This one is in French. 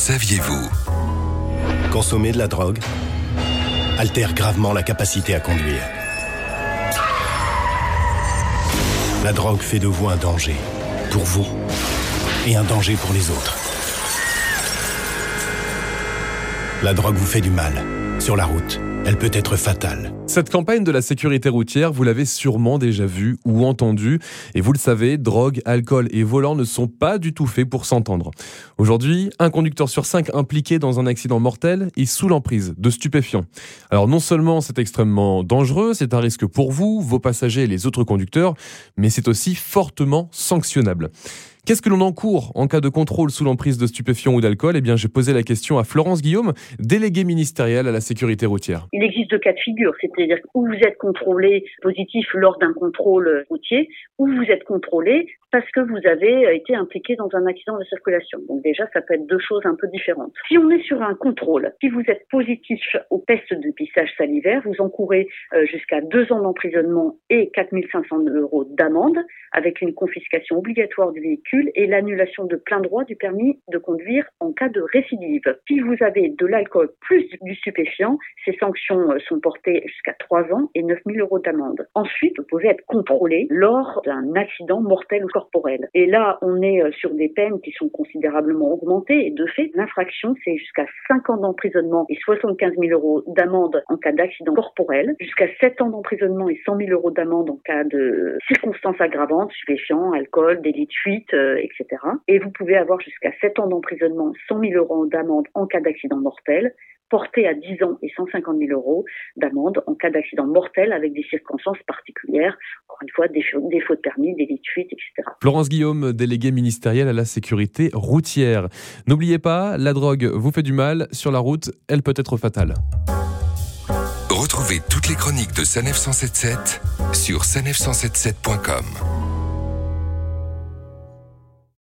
saviez-vous? Consommer de la drogue altère gravement la capacité à conduire. La drogue fait de vous un danger, pour vous, et un danger pour les autres. La drogue vous fait du mal, sur la route elle peut être fatale. Cette campagne de la sécurité routière, vous l'avez sûrement déjà vue ou entendue. Et vous le savez, drogue, alcool et volant ne sont pas du tout faits pour s'entendre. Aujourd'hui, un conducteur sur cinq impliqué dans un accident mortel est sous l'emprise de stupéfiants. Alors non seulement c'est extrêmement dangereux, c'est un risque pour vous, vos passagers et les autres conducteurs, mais c'est aussi fortement sanctionnable. Qu'est-ce que l'on encourt en cas de contrôle sous l'emprise de stupéfiants ou d'alcool? Eh bien, j'ai posé la question à Florence Guillaume, déléguée ministérielle à la sécurité routière. Il existe deux cas de figure, c'est-à-dire où vous êtes contrôlé positif lors d'un contrôle routier, ou vous êtes contrôlé parce que vous avez été impliqué dans un accident de circulation. Donc déjà, ça peut être deux choses un peu différentes. Si on est sur un contrôle, si vous êtes positif au test de pissage salivaire, vous encourez euh, jusqu'à deux ans d'emprisonnement et 4500 euros d'amende avec une confiscation obligatoire du véhicule et l'annulation de plein droit du permis de conduire en cas de récidive. Si vous avez de l'alcool plus du stupéfiant, ces sanctions euh, sont portées jusqu'à trois ans et 9000 euros d'amende. Ensuite, vous pouvez être contrôlé lors d'un accident mortel ou et là, on est euh, sur des peines qui sont considérablement augmentées. De fait, l'infraction, c'est jusqu'à 5 ans d'emprisonnement et 75 000 euros d'amende en cas d'accident corporel, jusqu'à 7 ans d'emprisonnement et 100 000 euros d'amende en cas de circonstances aggravantes, stupéfiants, alcool, délit de fuite, euh, etc. Et vous pouvez avoir jusqu'à 7 ans d'emprisonnement, 100 000 euros d'amende en cas d'accident mortel, porté à 10 ans et 150 000 euros d'amende en cas d'accident mortel avec des circonstances particulières, encore une fois, défaut, défaut de permis, délit de fuite, etc. Florence Guillaume, déléguée ministérielle à la sécurité routière. N'oubliez pas, la drogue vous fait du mal, sur la route, elle peut être fatale. Retrouvez toutes les chroniques de Sanef 177 sur sanef177.com.